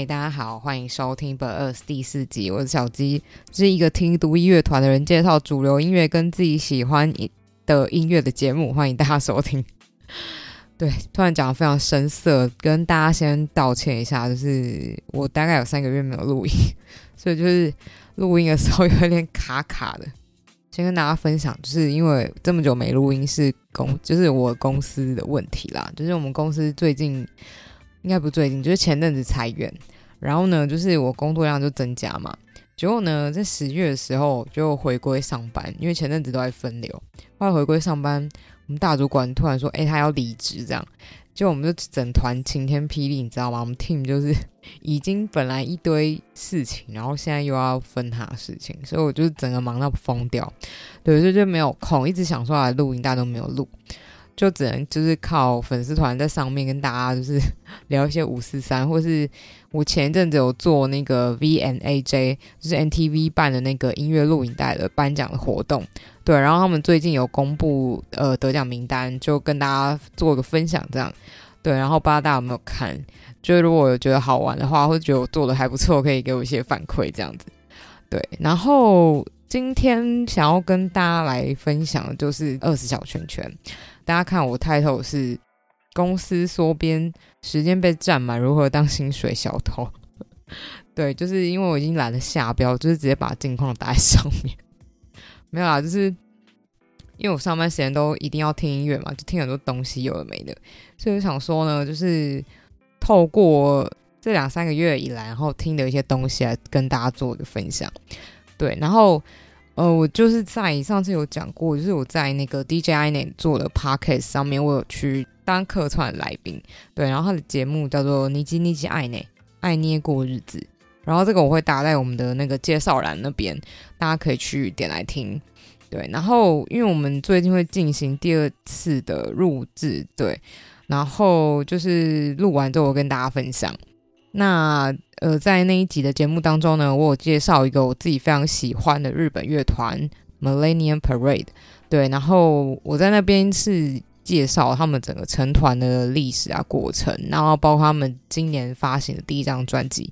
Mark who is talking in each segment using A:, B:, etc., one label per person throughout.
A: 嗨，大家好，欢迎收听本二第四集。我是小鸡，是一个听独立乐团的人介绍主流音乐跟自己喜欢的音乐的节目，欢迎大家收听。对，突然讲的非常生涩，跟大家先道歉一下，就是我大概有三个月没有录音，所以就是录音的时候有点卡卡的。先跟大家分享，就是因为这么久没录音，是公就是我公司的问题啦，就是我们公司最近。应该不最近，就是前阵子裁员，然后呢，就是我工作量就增加嘛。结果呢，在十月的时候就回归上班，因为前阵子都在分流。后来回归上班，我们大主管突然说：“哎，他要离职。”这样，就我们就整团晴天霹雳，你知道吗？我们 team 就是已经本来一堆事情，然后现在又要分他的事情，所以我就整个忙到疯掉。对，所以就没有空，一直想说来录音，大家都没有录。就只能就是靠粉丝团在上面跟大家就是 聊一些五四三，或是我前一阵子有做那个 V N A J，就是 N T V 办的那个音乐录影带的颁奖的活动，对，然后他们最近有公布呃得奖名单，就跟大家做个分享这样，对，然后不知道大家有没有看，就如果有觉得好玩的话，或者觉得我做的还不错，可以给我一些反馈这样子，对，然后今天想要跟大家来分享的就是二十小圈圈。大家看我 title 是公司缩编，时间被占满，如何当薪水小偷？对，就是因为我已经懒得下标，就是直接把近况打在上面。没有啦，就是因为我上班时间都一定要听音乐嘛，就听很多东西，有的没的，所以我想说呢，就是透过这两三个月以来，然后听的一些东西来跟大家做一个分享。对，然后。呃，我就是在上次有讲过，就是我在那个 DJI 内做的 podcast 上面，我有去当客串来宾，对，然后他的节目叫做尼基尼基爱内爱捏过日子，然后这个我会打在我们的那个介绍栏那边，大家可以去点来听，对，然后因为我们最近会进行第二次的录制，对，然后就是录完之后我跟大家分享。那呃，在那一集的节目当中呢，我有介绍一个我自己非常喜欢的日本乐团 Millennium Parade，对，然后我在那边是介绍他们整个成团的历史啊过程，然后包括他们今年发行的第一张专辑，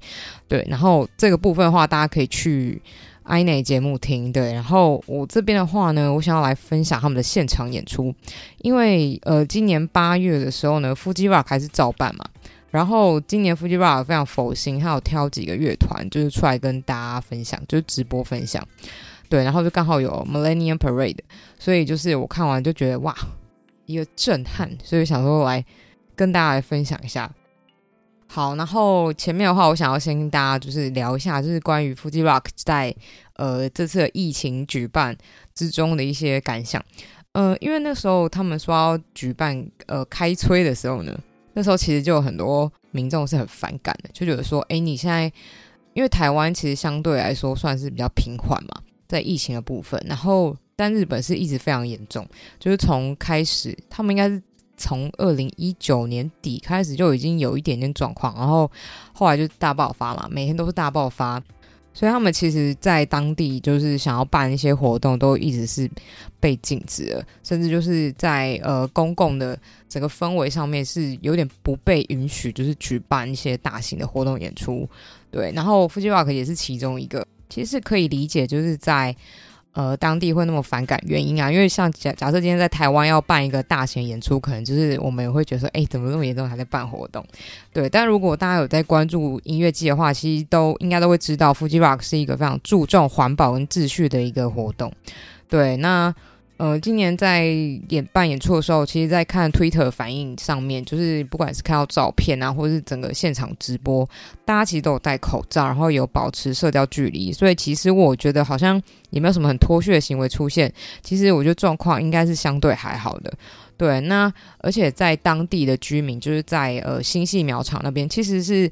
A: 对，然后这个部分的话，大家可以去 i n 节目听，对，然后我这边的话呢，我想要来分享他们的现场演出，因为呃，今年八月的时候呢，Fuji Rock 还是照办嘛。然后今年 Fuji Rock 非常佛心，他有挑几个乐团，就是出来跟大家分享，就是直播分享。对，然后就刚好有 Millennium Parade，所以就是我看完就觉得哇，一个震撼，所以想说来跟大家来分享一下。好，然后前面的话，我想要先跟大家就是聊一下，就是关于 Fuji Rock 在呃这次的疫情举办之中的一些感想。呃，因为那时候他们说要举办呃开吹的时候呢。那时候其实就有很多民众是很反感的，就觉得说，哎，你现在因为台湾其实相对来说算是比较平缓嘛，在疫情的部分，然后但日本是一直非常严重，就是从开始他们应该是从二零一九年底开始就已经有一点点状况，然后后来就大爆发嘛，每天都是大爆发。所以他们其实，在当地就是想要办一些活动，都一直是被禁止了，甚至就是在呃公共的整个氛围上面是有点不被允许，就是举办一些大型的活动演出。对，然后 Fuji Rock 也是其中一个，其实可以理解，就是在。呃，当地会那么反感原因啊？因为像假假设今天在台湾要办一个大型演出，可能就是我们也会觉得说，哎，怎么那么严重还在办活动？对。但如果大家有在关注音乐季的话，其实都应该都会知道，Fuji Rock 是一个非常注重环保跟秩序的一个活动。对，那。呃，今年在演办演出的时候，其实，在看 Twitter 反应上面，就是不管是看到照片啊，或是整个现场直播，大家其实都有戴口罩，然后有保持社交距离，所以其实我觉得好像也没有什么很脱序的行为出现。其实我觉得状况应该是相对还好的。对，那而且在当地的居民，就是在呃新戏苗场那边，其实是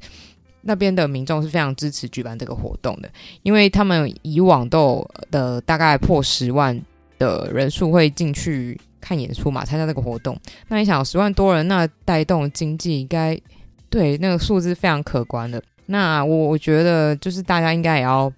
A: 那边的民众是非常支持举办这个活动的，因为他们以往都有的大概破十万。的人数会进去看演出嘛？参加这个活动，那你想十万多人，那带动经济应该对那个数字非常可观的。那我我觉得就是大家应该也要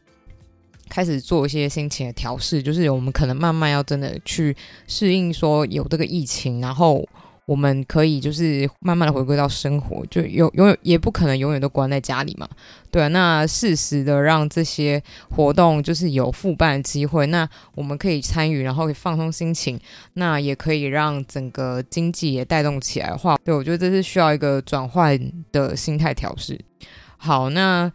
A: 开始做一些心情的调试，就是我们可能慢慢要真的去适应说有这个疫情，然后我们可以就是慢慢的回归到生活，就永永远也不可能永远都关在家里嘛。对啊，那适时的让这些活动就是有复办的机会，那我们可以参与，然后放松心情，那也可以让整个经济也带动起来的话，对我觉得这是需要一个转换的心态调试。好，那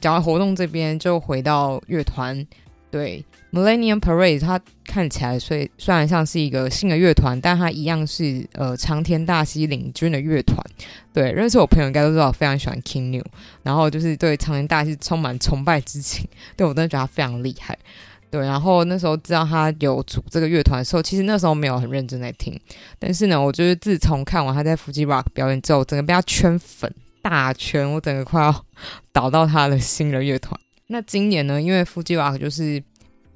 A: 讲完活动这边，就回到乐团。对，Millennium Parade，它看起来虽虽然像是一个新的乐团，但它一样是呃长田大希领军的乐团。对，认识我朋友应该都知道，我非常喜欢 King New，然后就是对长田大希充满崇拜之情。对我真的觉得他非常厉害。对，然后那时候知道他有组这个乐团的时候，其实那时候没有很认真在听，但是呢，我就是自从看完他在 Fuji Rock 表演之后，整个被他圈粉大圈，我整个快要 倒到他的新的乐团。那今年呢？因为 Fuji Rock 就是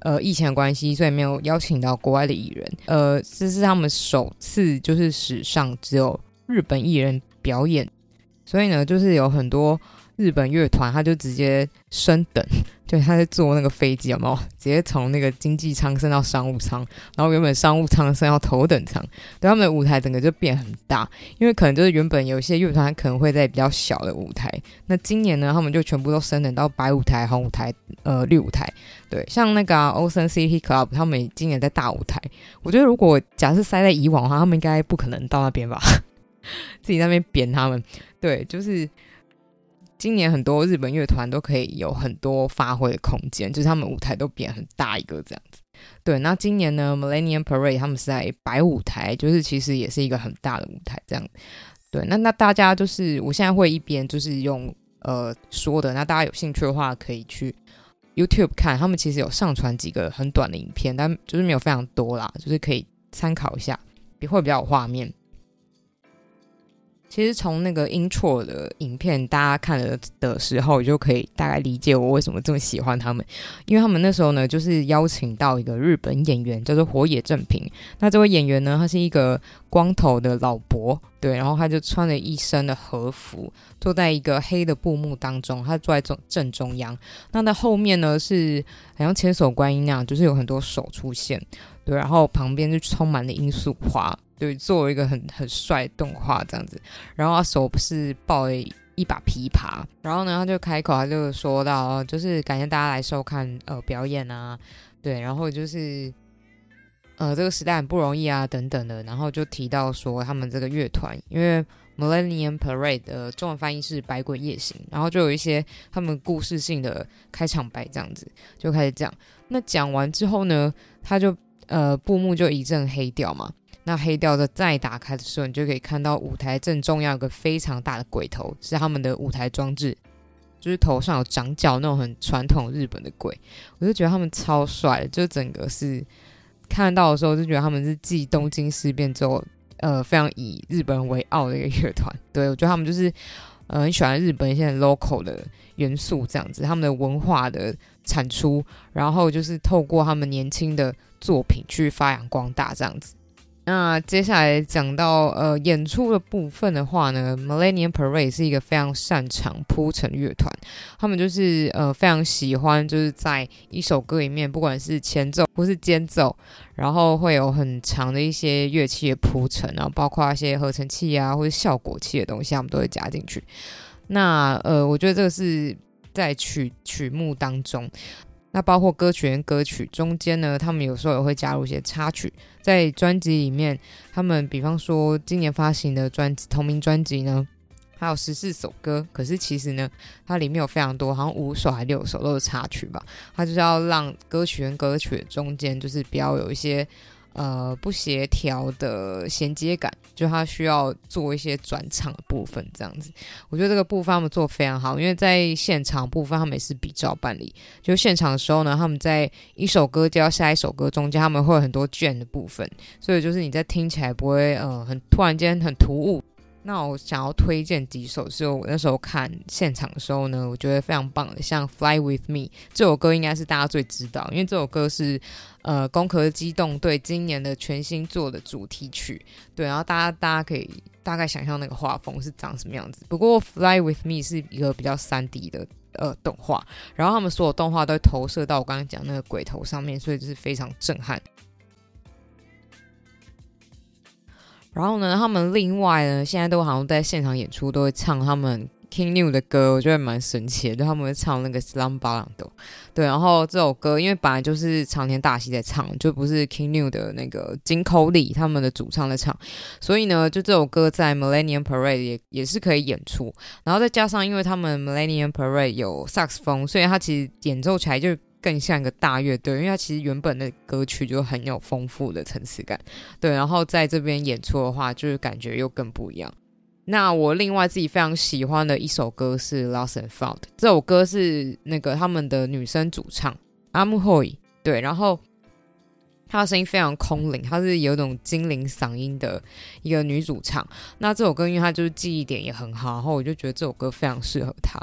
A: 呃疫情的关系，所以没有邀请到国外的艺人。呃，这是他们首次就是史上只有日本艺人表演，所以呢，就是有很多。日本乐团，他就直接升等，就他在坐那个飞机，有没有？直接从那个经济舱升到商务舱，然后原本商务舱升到头等舱，对他们的舞台整个就变很大，因为可能就是原本有一些乐团可能会在比较小的舞台，那今年呢，他们就全部都升等到白舞台、红舞台、呃绿舞台，对，像那个 Ocean City Club，他们今年在大舞台，我觉得如果假设塞在以往的话，他们应该不可能到那边吧，自己那边扁他们，对，就是。今年很多日本乐团都可以有很多发挥的空间，就是他们舞台都变很大一个这样子。对，那今年呢，Millennium Parade 他们是在白舞台，就是其实也是一个很大的舞台这样。对，那那大家就是我现在会一边就是用呃说的，那大家有兴趣的话可以去 YouTube 看，他们其实有上传几个很短的影片，但就是没有非常多啦，就是可以参考一下，也会比较有画面。其实从那个 intro 的影片，大家看了的时候，就可以大概理解我为什么这么喜欢他们。因为他们那时候呢，就是邀请到一个日本演员，叫做火野正平。那这位演员呢，他是一个光头的老伯，对，然后他就穿了一身的和服，坐在一个黑的布幕当中，他坐在正正中央。那在后面呢，是好像千手观音那样，就是有很多手出现，对，然后旁边就充满了罂粟花。对，做一个很很帅动画这样子，然后他手不是抱了一把琵琶，然后呢，他就开口，他就说到，就是感谢大家来收看呃表演啊，对，然后就是呃这个时代很不容易啊等等的，然后就提到说他们这个乐团，因为 Millennium Parade 的中文翻译是百鬼夜行，然后就有一些他们故事性的开场白这样子，就开始讲。那讲完之后呢，他就呃布幕就一阵黑掉嘛。那黑掉的再打开的时候，你就可以看到舞台正中央有个非常大的鬼头，是他们的舞台装置，就是头上有长角那种很传统日本的鬼。我就觉得他们超帅，就整个是看到的时候就觉得他们是继东京事变之后，呃，非常以日本为傲的一个乐团。对我觉得他们就是呃很喜欢日本一些 local 的元素，这样子，他们的文化的产出，然后就是透过他们年轻的作品去发扬光大，这样子。那接下来讲到呃演出的部分的话呢，Millennium Parade 是一个非常擅长铺陈乐团，他们就是呃非常喜欢就是在一首歌里面，不管是前奏或是间奏，然后会有很长的一些乐器的铺陈，然后包括一些合成器啊或者效果器的东西，他们都会加进去。那呃，我觉得这个是在曲曲目当中。那包括歌曲跟歌曲中间呢，他们有时候也会加入一些插曲，在专辑里面，他们比方说今年发行的专辑同名专辑呢，还有十四首歌，可是其实呢，它里面有非常多，好像五首还六首都是插曲吧，它就是要让歌曲跟歌曲中间就是比较有一些。呃，不协调的衔接感，就他需要做一些转场的部分，这样子，我觉得这个部分他们做非常好，因为在现场部分他们也是比照办理，就现场的时候呢，他们在一首歌接到下一首歌中间，他们会有很多卷的部分，所以就是你在听起来不会呃很突然间很突兀。那我想要推荐几首，是我那时候看现场的时候呢，我觉得非常棒的，像《Fly with Me》这首歌应该是大家最知道，因为这首歌是呃《攻壳机动队》今年的全新做的主题曲，对，然后大家大家可以大概想象那个画风是长什么样子。不过《Fly with Me》是一个比较三 D 的呃动画，然后他们所有动画都投射到我刚刚讲那个鬼头上面，所以就是非常震撼。然后呢，他们另外呢，现在都好像在现场演出都会唱他们 King New 的歌，我觉得蛮神奇的，就他们会唱那个 Slam b a l a n d 对，然后这首歌因为本来就是长田大戏在唱，就不是 King New 的那个金口里他们的主唱在唱，所以呢，就这首歌在 Millennium Parade 也也是可以演出，然后再加上因为他们 Millennium Parade 有萨克斯风，所以它其实演奏起来就。更像一个大乐队，因为它其实原本的歌曲就很有丰富的层次感，对。然后在这边演出的话，就是感觉又更不一样。那我另外自己非常喜欢的一首歌是《Lost and Found》，这首歌是那个他们的女生主唱阿木霍伊，对。然后她的声音非常空灵，她是有种精灵嗓音的一个女主唱。那这首歌因为她就是记忆点也很好，然后我就觉得这首歌非常适合她。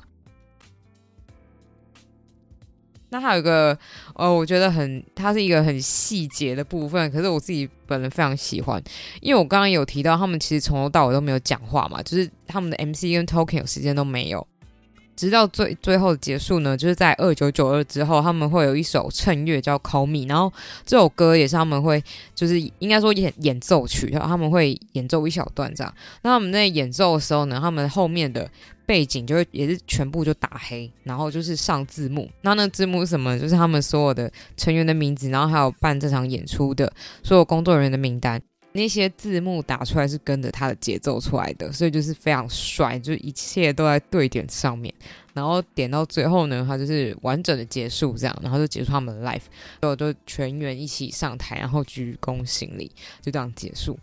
A: 那还有一个，呃，我觉得很，它是一个很细节的部分，可是我自己本人非常喜欢，因为我刚刚有提到，他们其实从头到尾都没有讲话嘛，就是他们的 MC 跟 Token 有时间都没有，直到最最后结束呢，就是在二九九二之后，他们会有一首衬乐叫 Call Me，然后这首歌也是他们会，就是应该说演演奏曲，然后他们会演奏一小段这样，那他们在演奏的时候呢，他们后面的。背景就会也是全部就打黑，然后就是上字幕。那那字幕是什么？就是他们所有的成员的名字，然后还有办这场演出的所有工作人员的名单。那些字幕打出来是跟着他的节奏出来的，所以就是非常帅，就一切都在对点上面。然后点到最后呢，他就是完整的结束这样，然后就结束他们的 life 所有都全员一起上台，然后鞠躬行礼，就这样结束。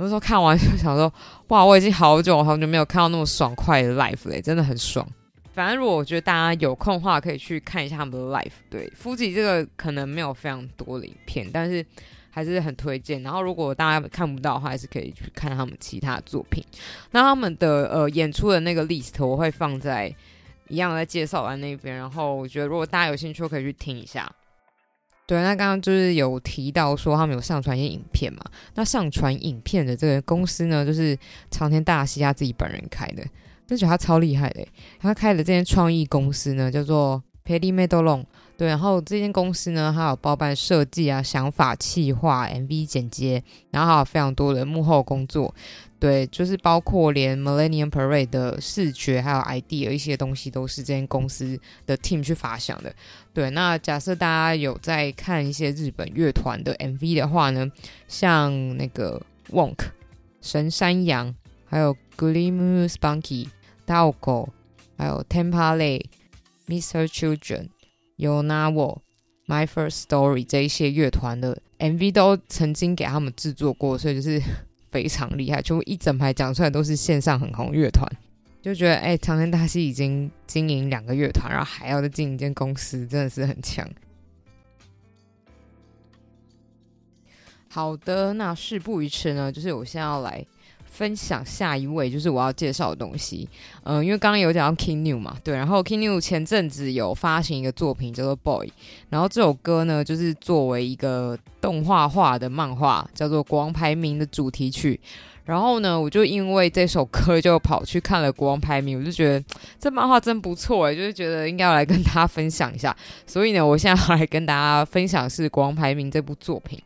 A: 有时候看完就想说，哇，我已经好久好久没有看到那么爽快的 life 嘞，真的很爽。反正如果我觉得大家有空的话，可以去看一下他们的 life。对，夫妻这个可能没有非常多的影片，但是还是很推荐。然后如果大家看不到的话，还是可以去看他们其他作品。那他们的呃演出的那个 list 我会放在一样在介绍完那边。然后我觉得如果大家有兴趣，可以去听一下。对，那刚刚就是有提到说他们有上传一些影片嘛？那上传影片的这个公司呢，就是长田大西他自己本人开的，就觉得他超厉害的。他开的这间创意公司呢，叫做 Paddy Medalon。对，然后这间公司呢，它有包办设计啊、想法、企划、MV 剪接，然后还有非常多的幕后工作。对，就是包括连 Millennium Parade 的视觉还有 idea 一些东西，都是这间公司的 team 去发想的。对，那假设大家有在看一些日本乐团的 MV 的话呢，像那个 Wonk 神山羊，还有 Glim Spunky、Daoko，还有 Tempale、Mr. Children。有拿我 My First Story 这一些乐团的 MV 都曾经给他们制作过，所以就是非常厉害。就一整排讲出来都是线上很红乐团，就觉得哎，长天大戏已经经营两个乐团，然后还要再经营一间公司，真的是很强。好的，那事不宜迟呢，就是我现在要来。分享下一位就是我要介绍的东西，嗯，因为刚刚有讲到 King New 嘛，对，然后 King New 前阵子有发行一个作品叫做 Boy，然后这首歌呢就是作为一个动画化的漫画叫做国王排名的主题曲，然后呢我就因为这首歌就跑去看了国王排名，我就觉得这漫画真不错诶，就是觉得应该要来跟大家分享一下，所以呢我现在要来跟大家分享是国王排名这部作品。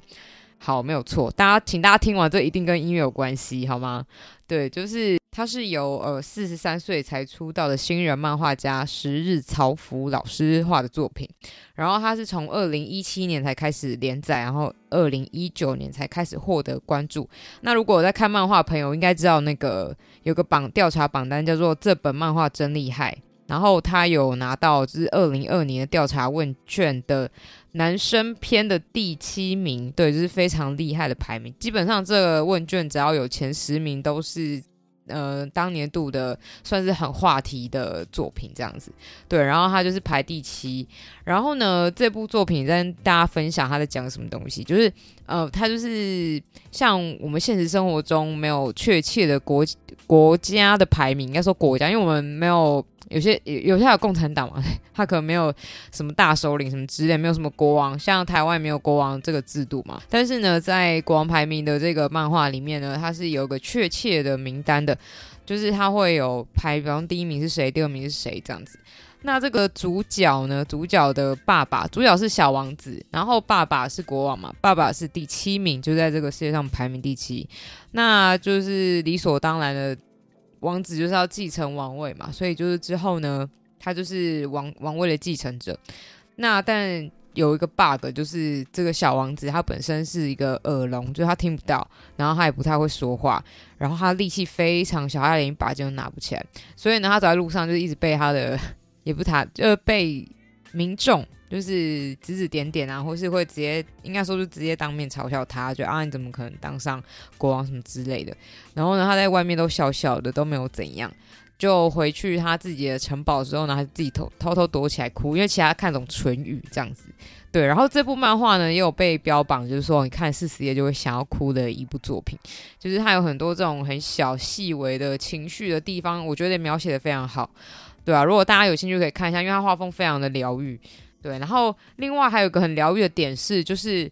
A: 好，没有错，大家，请大家听完，这一定跟音乐有关系，好吗？对，就是他是由呃四十三岁才出道的新人漫画家十日曹福老师画的作品，然后他是从二零一七年才开始连载，然后二零一九年才开始获得关注。那如果我在看漫画朋友应该知道，那个有个榜调查榜单叫做这本漫画真厉害，然后他有拿到就是二零二年的调查问卷的。男生篇的第七名，对，就是非常厉害的排名。基本上这个问卷只要有前十名，都是呃当年度的算是很话题的作品这样子。对，然后他就是排第七。然后呢，这部作品跟大家分享他在讲什么东西，就是呃，他就是像我们现实生活中没有确切的国国家的排名，应该说国家，因为我们没有。有些有有些有共产党嘛，他可能没有什么大首领什么之类，没有什么国王，像台湾没有国王这个制度嘛。但是呢，在国王排名的这个漫画里面呢，它是有个确切的名单的，就是它会有排，比方第一名是谁，第二名是谁这样子。那这个主角呢？主角的爸爸，主角是小王子，然后爸爸是国王嘛，爸爸是第七名，就在这个世界上排名第七，那就是理所当然的，王子就是要继承王位嘛，所以就是之后呢，他就是王王位的继承者。那但有一个 bug，就是这个小王子他本身是一个耳聋，就是他听不到，然后他也不太会说话，然后他力气非常小，他连一把剑都拿不起来，所以呢，他走在路上就一直被他的。也不他，就被民众就是指指点点啊，或是会直接应该说就直接当面嘲笑他，就啊你怎么可能当上国王什么之类的。然后呢，他在外面都小小的，都没有怎样。就回去他自己的城堡之后呢，他自己偷偷偷躲起来哭，因为其他看懂唇语这样子。对，然后这部漫画呢也有被标榜，就是说你看四十页就会想要哭的一部作品，就是它有很多这种很小细微的情绪的地方，我觉得描写的非常好。对啊，如果大家有兴趣可以看一下，因为它画风非常的疗愈。对，然后另外还有一个很疗愈的点是，就是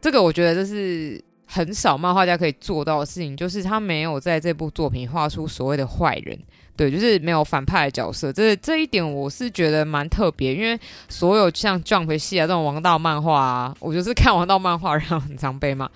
A: 这个我觉得这是很少漫画家可以做到的事情，就是他没有在这部作品画出所谓的坏人。对，就是没有反派的角色。这这一点我是觉得蛮特别，因为所有像 Jump 系啊这种王道漫画啊，我就是看王道漫画然后很常被骂。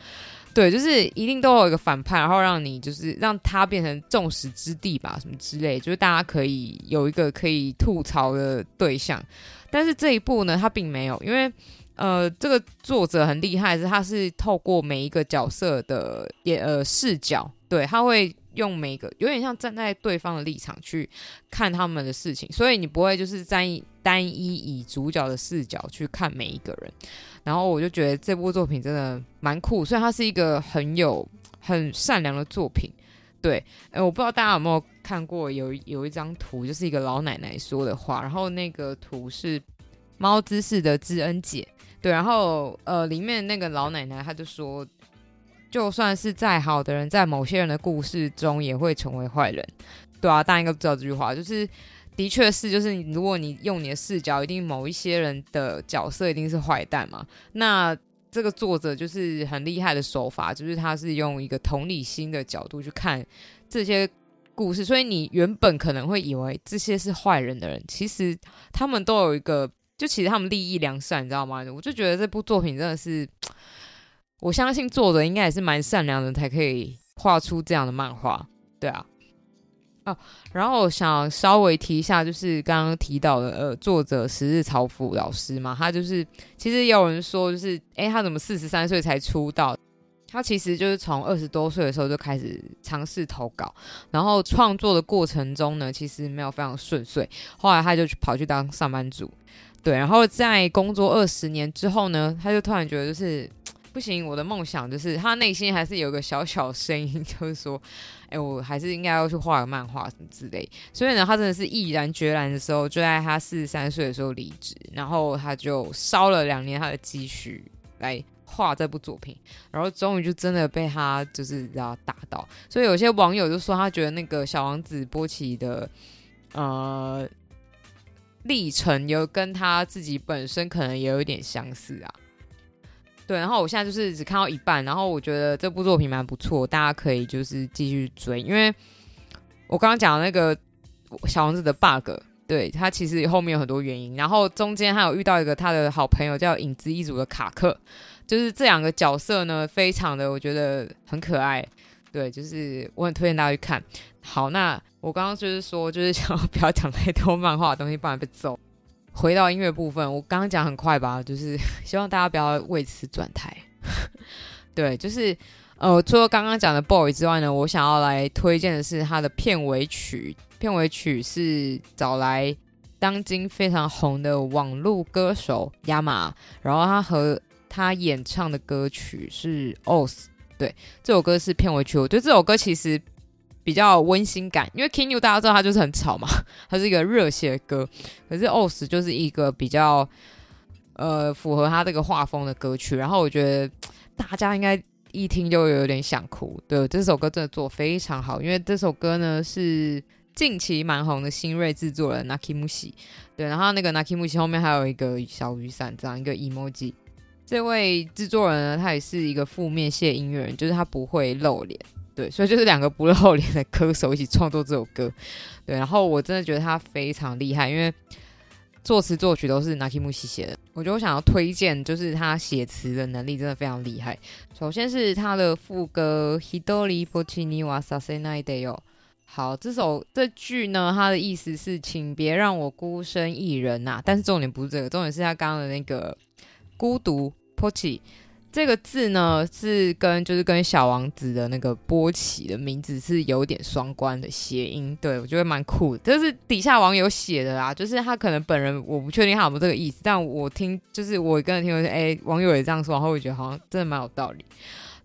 A: 对，就是一定都有一个反派，然后让你就是让他变成众矢之的吧，什么之类，就是大家可以有一个可以吐槽的对象。但是这一部呢，他并没有，因为呃，这个作者很厉害，是他是透过每一个角色的也呃视角，对他会用每个有点像站在对方的立场去看他们的事情，所以你不会就是在单一以主角的视角去看每一个人。然后我就觉得这部作品真的蛮酷，虽然它是一个很有很善良的作品。对，哎，我不知道大家有没有看过，有有一张图，就是一个老奶奶说的话，然后那个图是猫姿势的知恩姐。对，然后呃，里面那个老奶奶她就说，就算是再好的人，在某些人的故事中也会成为坏人。对啊，大家应该知道这句话，就是。的确是，就是如果你用你的视角，一定某一些人的角色一定是坏蛋嘛。那这个作者就是很厉害的手法，就是他是用一个同理心的角度去看这些故事，所以你原本可能会以为这些是坏人的人，其实他们都有一个，就其实他们利益良善，你知道吗？我就觉得这部作品真的是，我相信作者应该也是蛮善良的，才可以画出这样的漫画，对啊。哦，然后我想稍微提一下，就是刚刚提到的，呃，作者十日朝辅老师嘛，他就是其实也有人说，就是哎，他怎么四十三岁才出道？他其实就是从二十多岁的时候就开始尝试投稿，然后创作的过程中呢，其实没有非常顺遂，后来他就去跑去当上班族，对，然后在工作二十年之后呢，他就突然觉得就是。不行，我的梦想就是他内心还是有个小小声音，就是说，哎，我还是应该要去画个漫画什么之类。所以呢，他真的是毅然决然的时候，就在他四十三岁的时候离职，然后他就烧了两年他的积蓄来画这部作品，然后终于就真的被他就是要打到。所以有些网友就说，他觉得那个小王子波奇的呃历程有跟他自己本身可能也有一点相似啊。对，然后我现在就是只看到一半，然后我觉得这部作品蛮不错，大家可以就是继续追，因为我刚刚讲的那个小王子的 bug，对他其实后面有很多原因，然后中间还有遇到一个他的好朋友叫影子一族的卡克，就是这两个角色呢，非常的我觉得很可爱，对，就是我很推荐大家去看。好，那我刚刚就是说，就是想要 不要讲太多漫画的东西，不然被揍。回到音乐部分，我刚刚讲很快吧，就是希望大家不要为此转台。对，就是呃，除了刚刚讲的 boy 之外呢，我想要来推荐的是他的片尾曲。片尾曲是找来当今非常红的网络歌手亚马，然后他和他演唱的歌曲是 Os。对，这首歌是片尾曲。我觉得这首歌其实。比较温馨感，因为 King New 大家知道他就是很吵嘛，他是一个热血歌。可是 Os 就是一个比较呃符合他这个画风的歌曲。然后我觉得大家应该一听就有点想哭。对，这首歌真的做非常好，因为这首歌呢是近期蛮红的新锐制作人 Nakimushi。对，然后那个 Nakimushi 后面还有一个小雨伞这样一个 emoji。这位制作人呢，他也是一个负面系音乐人，就是他不会露脸。对，所以就是两个不露脸的歌手一起创作这首歌，对，然后我真的觉得他非常厉害，因为作词作曲都是 Nakimushi 写的。我觉得我想要推荐，就是他写词的能力真的非常厉害。首先是他的副歌 Hidori Bochini wa Sasenai de 好，这首这句呢，它的意思是请别让我孤身一人呐。但是重点不是这个，重点是他刚刚的那个孤独 Pochi。这个字呢，是跟就是跟小王子的那个波奇的名字是有点双关的谐音，对我觉得蛮酷的。这是底下网友写的啦，就是他可能本人我不确定他有没有这个意思，但我听就是我跟人听说，哎，网友也这样说，然后我觉得好像真的蛮有道理。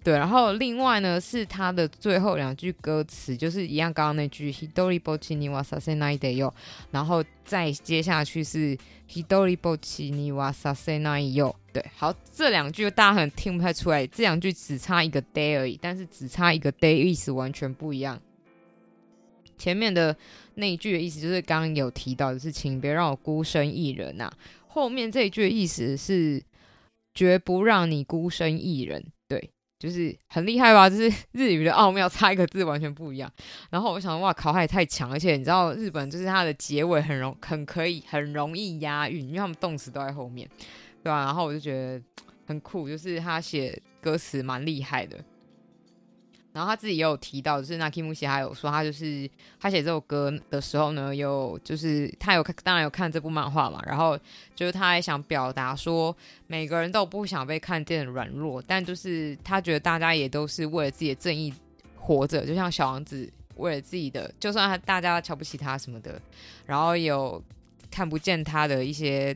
A: 对，然后另外呢是他的最后两句歌词，就是一样刚刚那句 “hidori bochini wa sasenai de yo”，然后再接下去是 “hidori bochini wa sasenai yo”。对，好，这两句大家可能听不太出来，这两句只差一个 “day” 而已，但是只差一个 “day” 意思完全不一样。前面的那一句的意思就是刚刚有提到的是“请别让我孤身一人”呐，后面这一句的意思是“绝不让你孤身一人”。就是很厉害吧？就是 日语的奥妙，差一个字完全不一样。然后我想，哇靠，他也太强！而且你知道，日本就是它的结尾很容很可以很容易押韵，因为他们动词都在后面，对吧？然后我就觉得很酷，就是他写歌词蛮厉害的。然后他自己也有提到，就是那 Kimushi 还有说，他就是他写这首歌的时候呢，有就是他有看，当然有看这部漫画嘛。然后就是他也想表达说，每个人都不想被看见软弱，但就是他觉得大家也都是为了自己的正义活着，就像小王子为了自己的，就算他大家瞧不起他什么的，然后有看不见他的一些。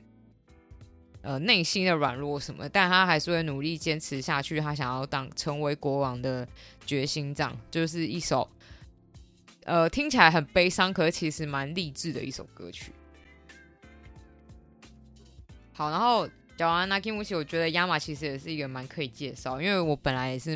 A: 呃，内心的软弱什么，但他还是会努力坚持下去。他想要当成为国王的决心，这样就是一首呃听起来很悲伤，可是其实蛮励志的一首歌曲。好，然后讲完 Nakimushi，我觉得亚马其实也是一个蛮可以介绍，因为我本来也是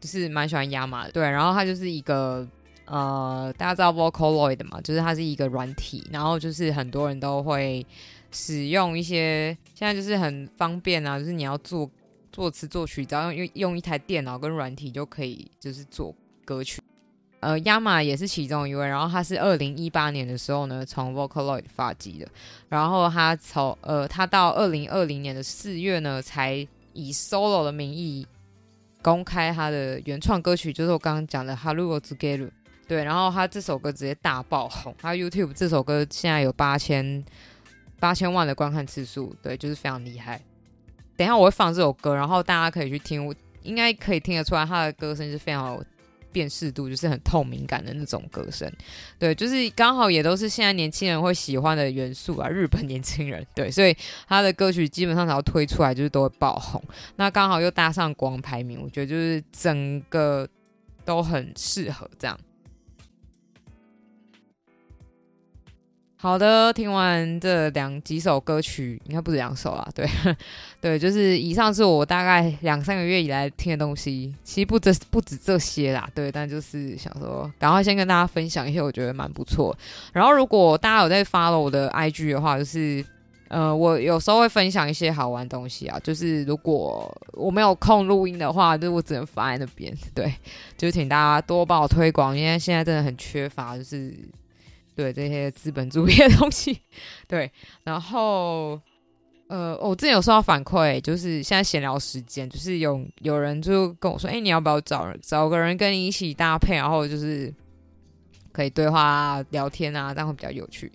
A: 就是蛮喜欢亚马的。对，然后它就是一个呃，大家知道 Vocaloid 嘛，就是它是一个软体，然后就是很多人都会。使用一些现在就是很方便啊，就是你要做作词作曲，只要用用一台电脑跟软体就可以，就是做歌曲。呃，亚马也是其中一位，然后他是二零一八年的时候呢，从 Vocaloid 发迹的，然后他从呃，他到二零二零年的四月呢，才以 solo 的名义公开他的原创歌曲，就是我刚刚讲的《Haru Ozugeru》。对，然后他这首歌直接大爆红，他 YouTube 这首歌现在有八千。八千万的观看次数，对，就是非常厉害。等一下我会放这首歌，然后大家可以去听，我应该可以听得出来，他的歌声是非常有辨识度，就是很透明感的那种歌声。对，就是刚好也都是现在年轻人会喜欢的元素啊，日本年轻人对，所以他的歌曲基本上只要推出来就是都会爆红。那刚好又搭上国王排名，我觉得就是整个都很适合这样。好的，听完这两几首歌曲，应该不止两首啦。对，对，就是以上是我大概两三个月以来听的东西，其实不止不止这些啦。对，但就是想说，赶快先跟大家分享一些我觉得蛮不错。然后，如果大家有在 follow 我的 IG 的话，就是呃，我有时候会分享一些好玩东西啊。就是如果我没有空录音的话，就我只能发在那边。对，就是请大家多帮我推广，因为现在真的很缺乏，就是。对这些资本主义的东西，对，然后呃，我之前有收到反馈，就是现在闲聊时间，就是有有人就跟我说，哎，你要不要找找个人跟你一起搭配，然后就是可以对话聊天啊，这样会比较有趣。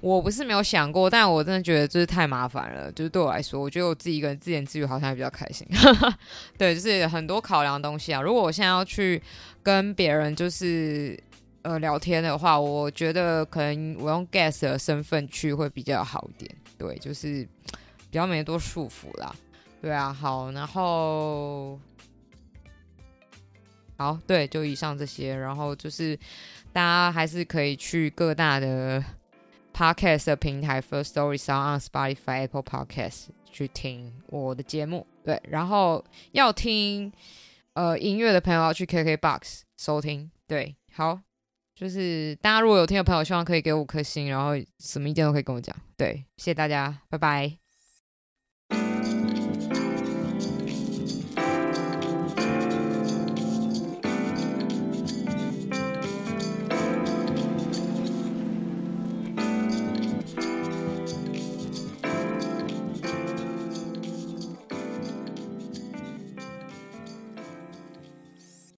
A: 我不是没有想过，但我真的觉得就是太麻烦了，就是对我来说，我觉得我自己一个人自言自语好像还比较开心。对，就是很多考量东西啊。如果我现在要去跟别人，就是。呃，聊天的话，我觉得可能我用 guest 的身份去会比较好一点，对，就是比较没多束缚啦。对啊，好，然后好，对，就以上这些，然后就是大家还是可以去各大的 podcast 的平台，First Story、Sound、Spotify、Apple Podcast 去听我的节目，对，然后要听呃音乐的朋友要去 KKBox 收听，对，好。就是大家如果有听的朋友，希望可以给我五颗星，然后什么意见都可以跟我讲。对，谢谢大家，拜拜。